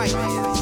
Right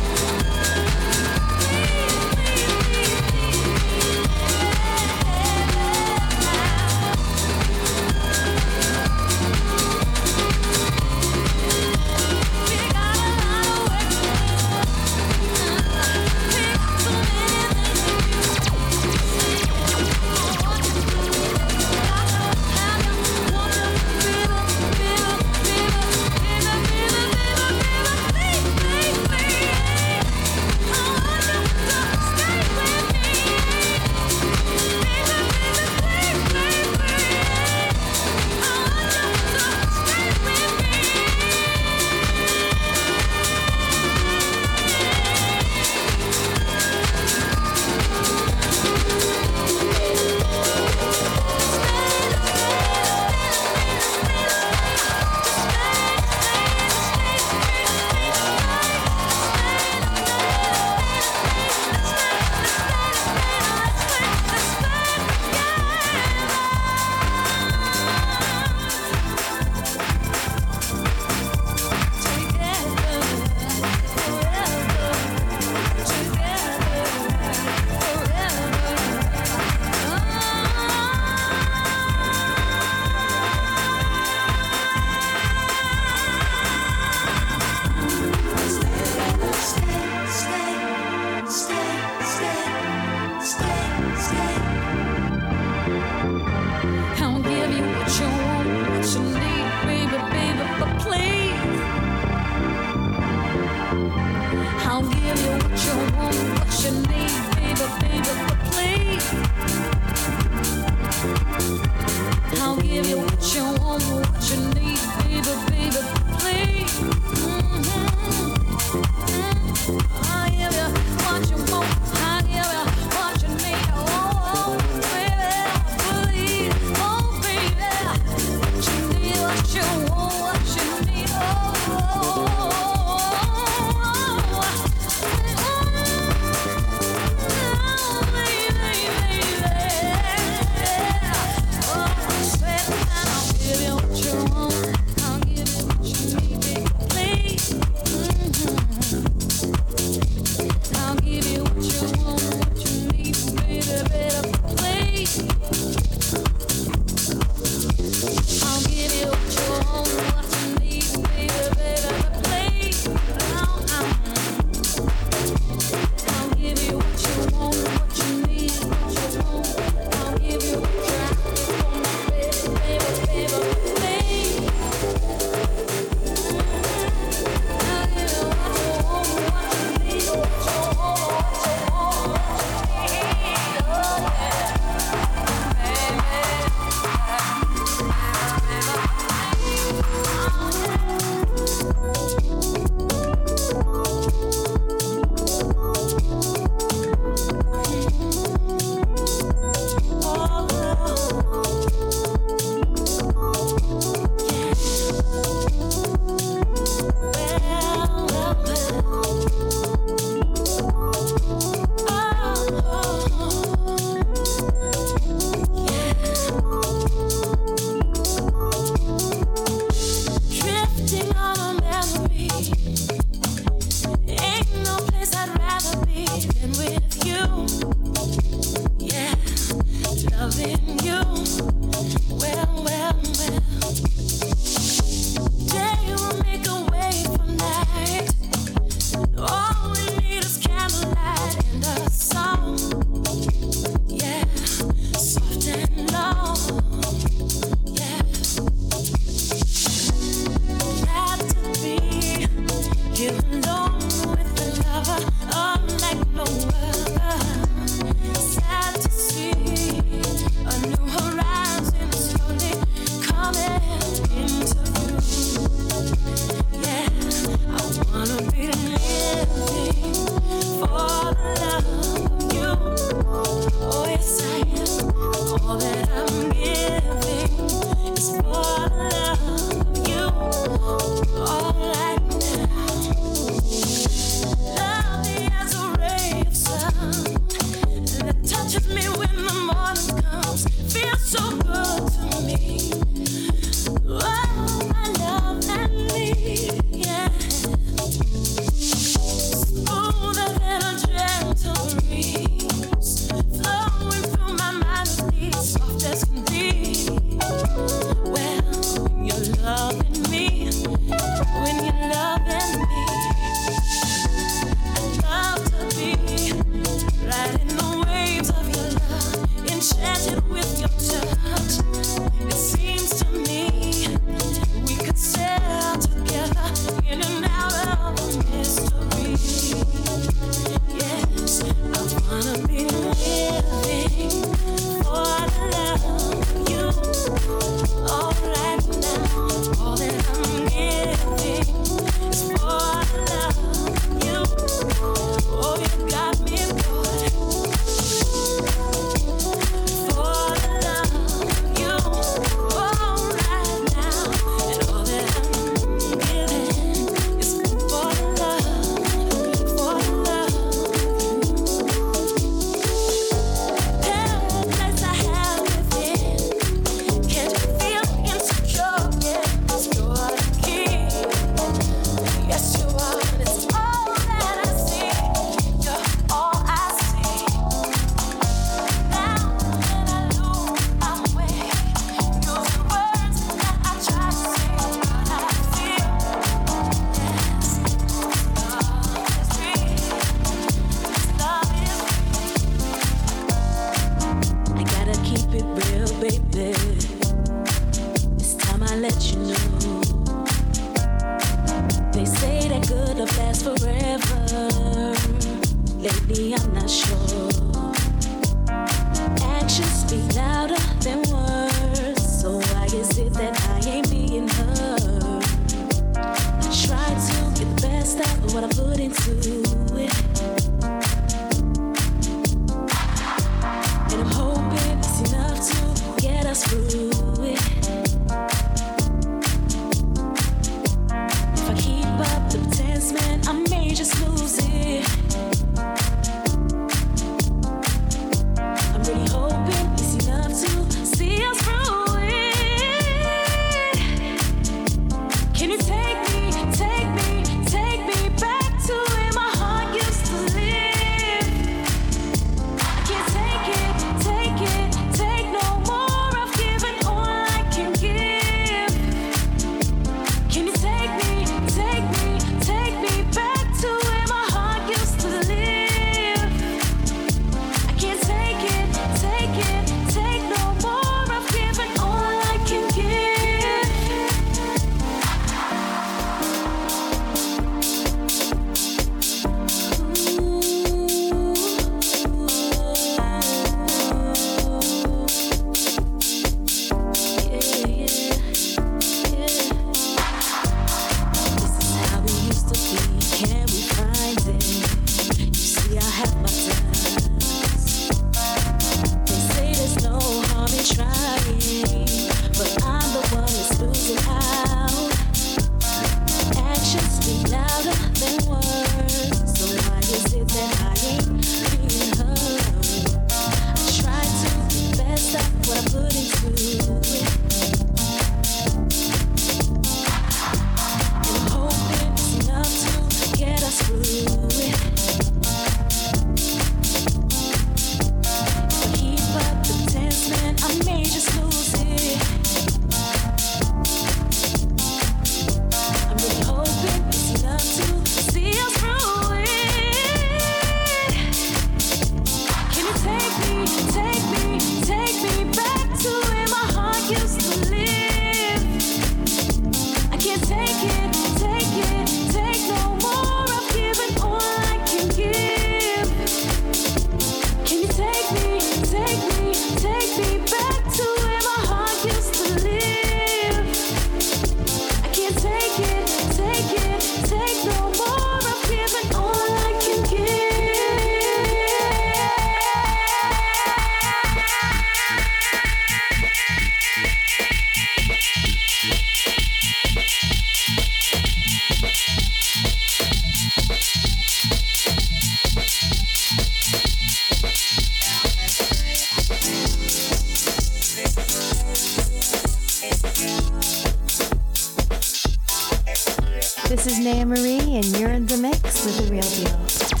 Slick with the real deal.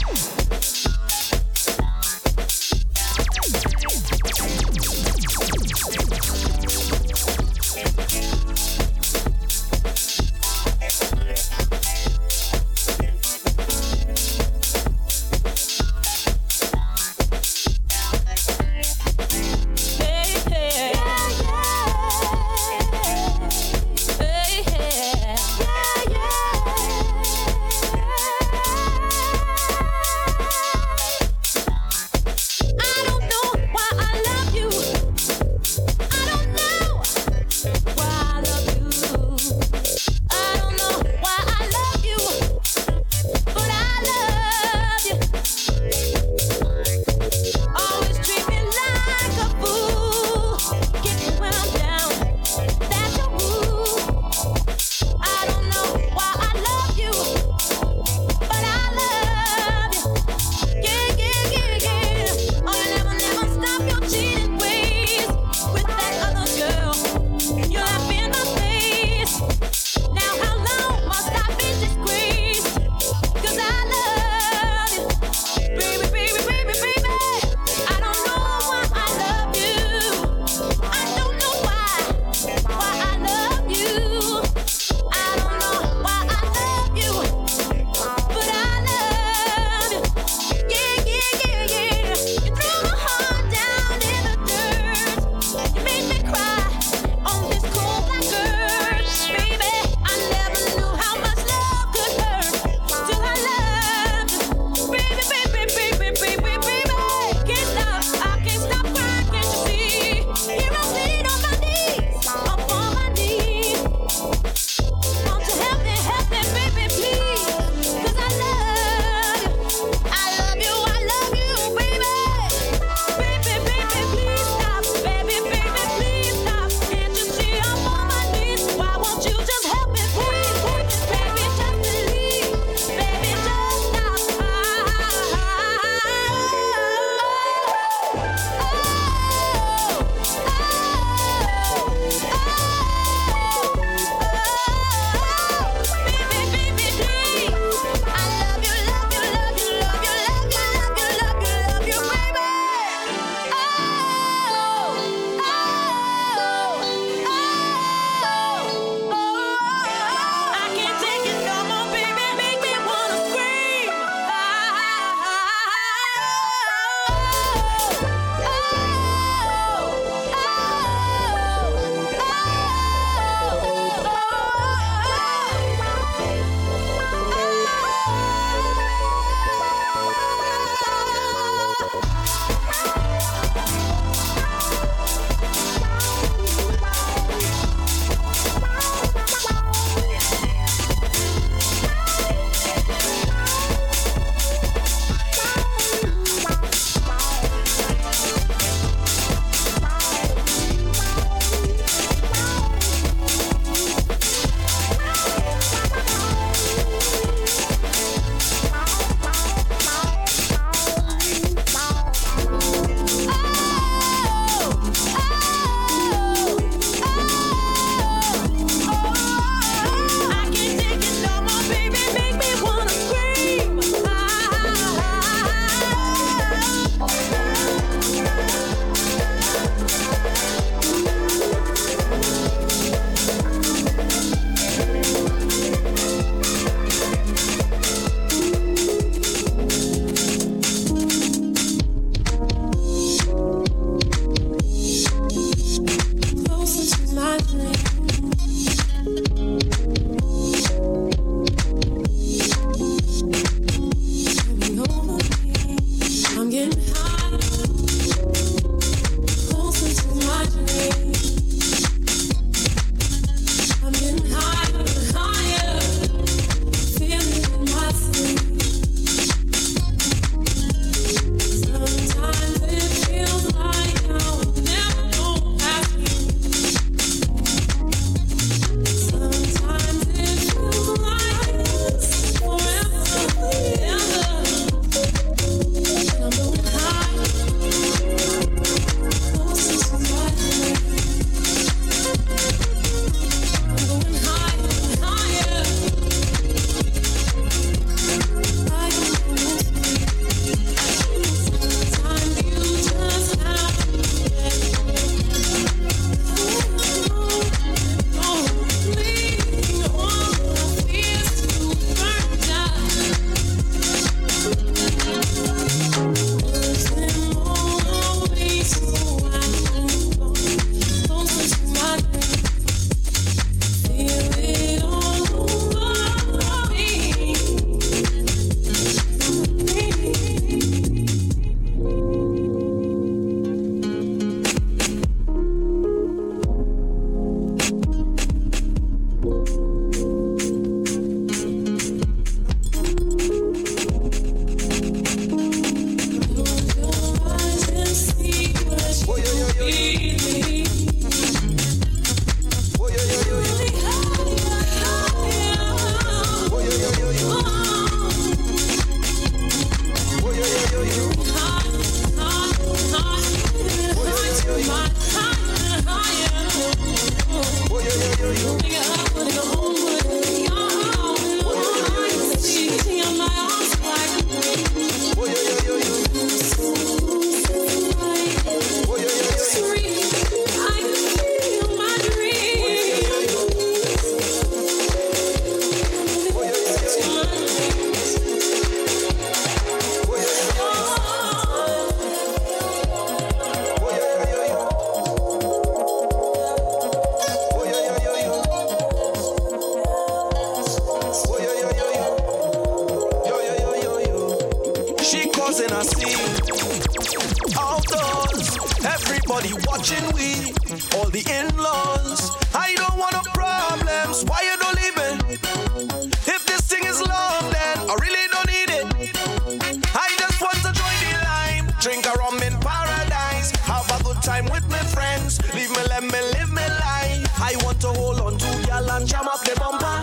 and jam up the bumper.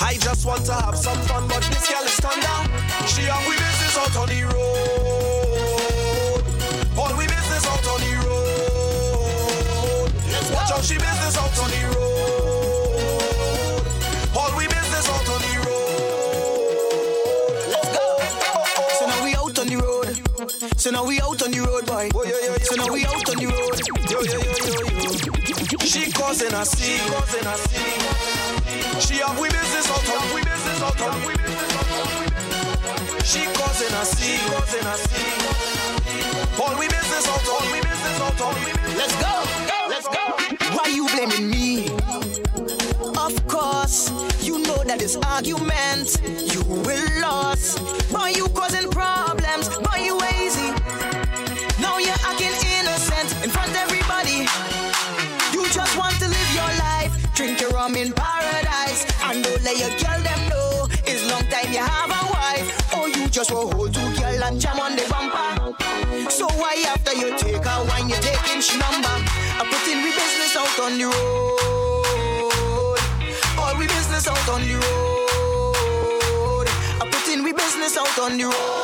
I just want to have some fun, but this girl is thunder. She and we business out on the road. All we business out on the road. Watch out, she business out on the road. All we business out on the road. Let's go. So now we out on the road. So now we out on the road, boy. Oh, so now we out on the road. Yo, yo, yo, yo, yo. She causing a scene. She causing a scene. She have we business all of we business all of we business all of. She causing a scene. She causing a scene. All we business all all we business all of. Let's go. go. Let's go. Why you blaming me? Of course, you know that this argument you will lose. Boy, you causing problems. Boy, you. Ain't I'm in paradise. and don't let your girl them know it's long time you have a wife. Oh, you just will hold two girl and jam on the bumper. So why after you take her wine, you taking she number? I'm putting we business out on the road. All we business out on the road. I'm putting we business out on the road.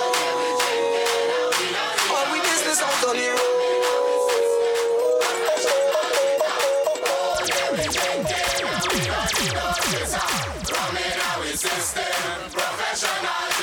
system professional.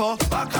for. Back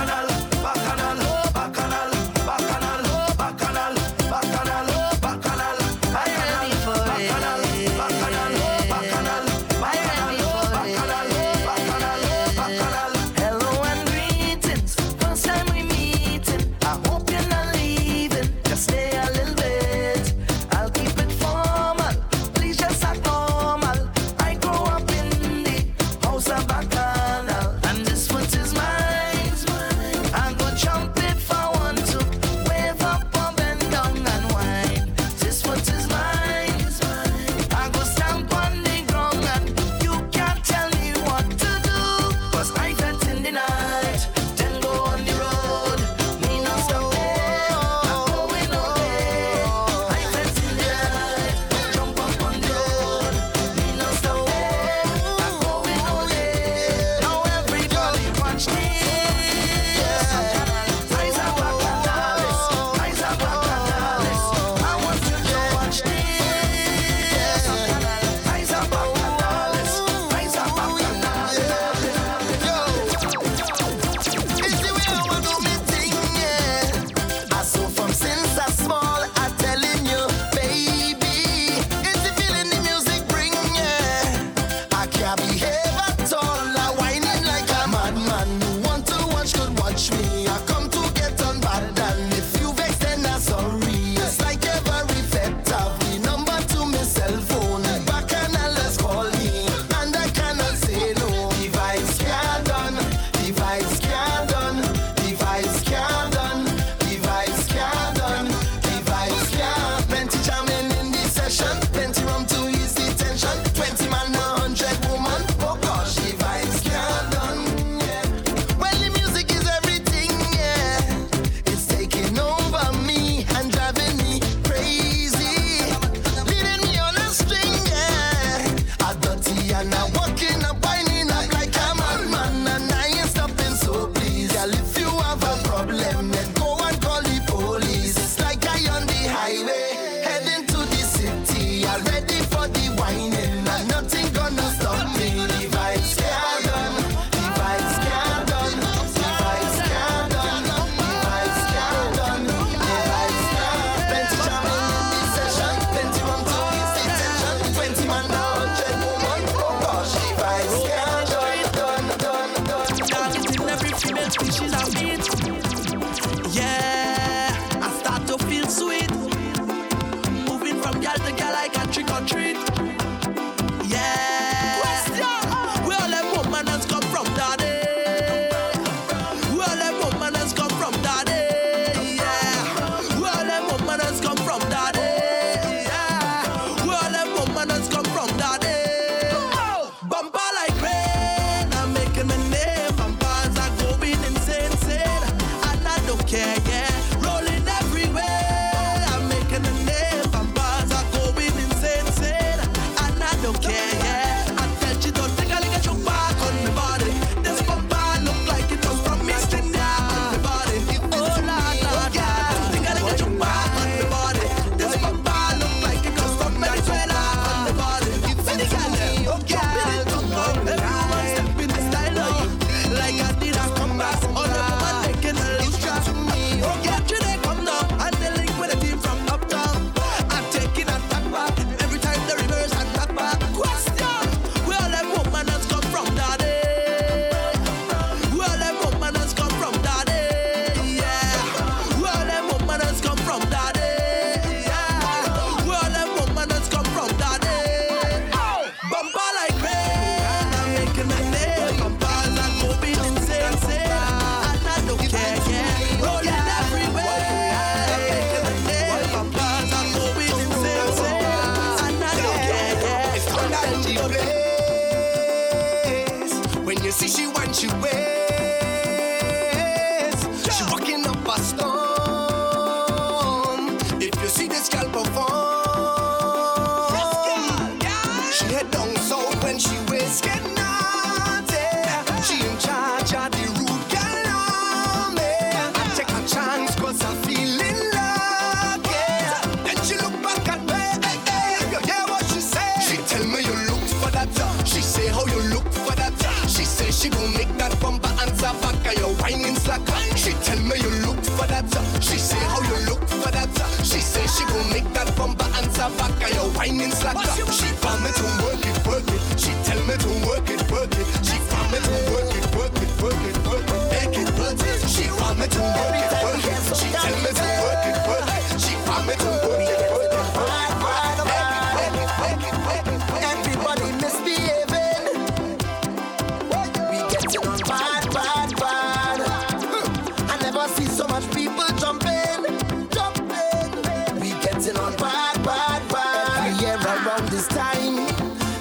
around this time.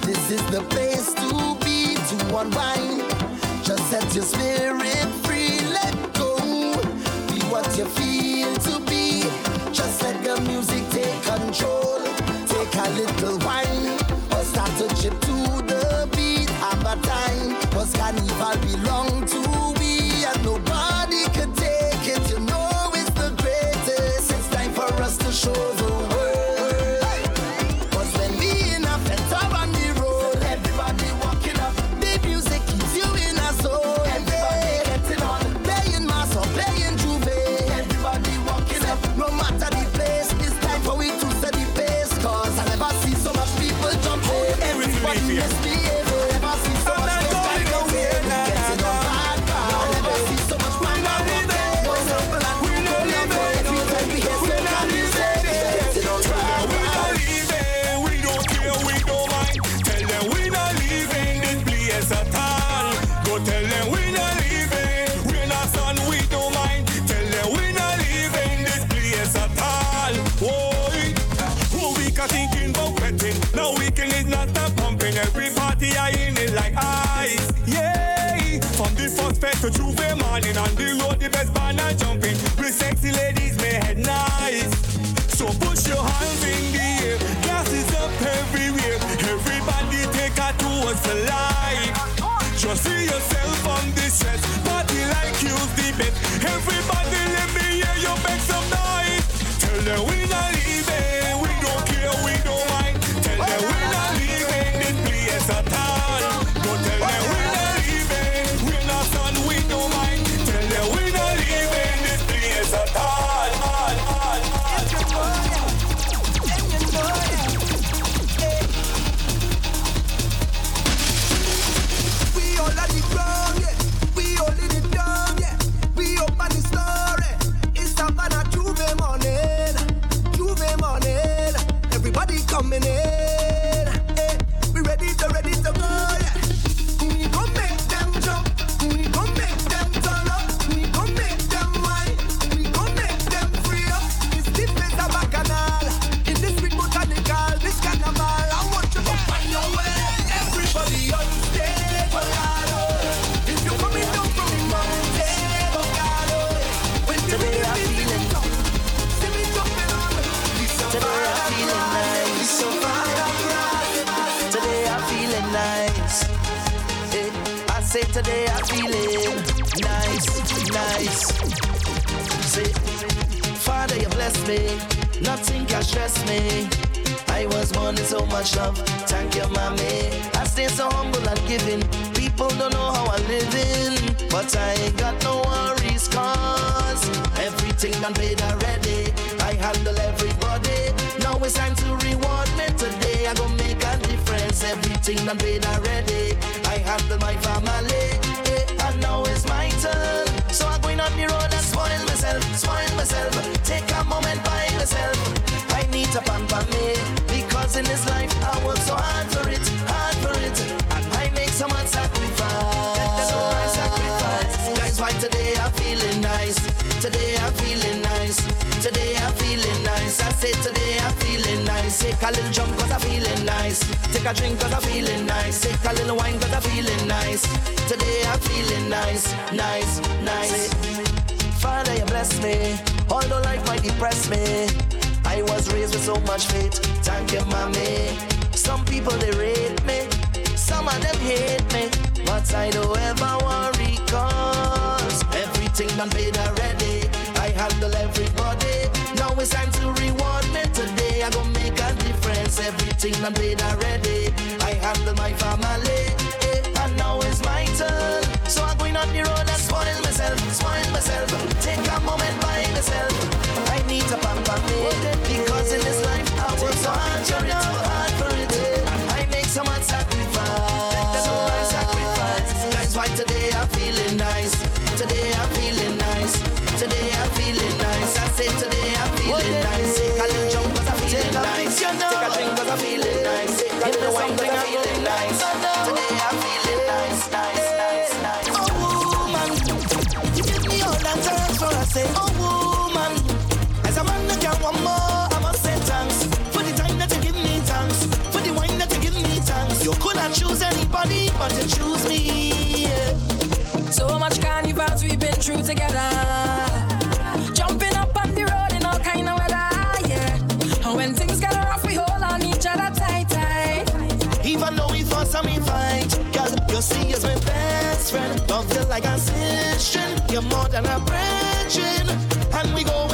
This is the place to be to unwind. Just set your spirit free, let go. Be what you feel to be. Just let the music take control. Take a little while. was a. Just see yourself on this set, party like you's the best. Everybody. Say, Father, you bless me, nothing can stress me. I was born in so much love, thank you, mommy. I stay so humble and giving. People don't know how I'm living, but I ain't got no worries, cause everything done paid already. I handle everybody. Now it's time to reward me today. I gon' make a difference. Everything done paid already. I handle my family, eh, and now it's my turn. Spoil myself. Take a moment by myself. I need to pamper me because in this life I work so hard for it, hard for it, and I make so much sacrifice. So much sacrifice. That's why today I'm feeling nice. Today I'm feeling nice. Today I'm feeling nice. I say today I'm feeling nice. Take a little jump cause I'm feeling nice. Take a drink cause I'm feeling nice. Take a little wine cause I'm feeling nice. Today I'm feeling nice, nice, nice. Father, you bless me. Although life might depress me, I was raised with so much faith. Thank you, mommy. Some people they rate me, some of them hate me, but I don't ever worry cause everything done paid already. I handle everybody. Now it's time to reward me today. I gon' make a difference. Everything done paid already. I handle my family, through together. Jumping up on the road in all kind of weather, yeah. And when things get rough, we hold on each other tight, tight. Even though we fuss and we fight, girl, you see as my best friend. Love you like a sister, you're more than a brethren, and we go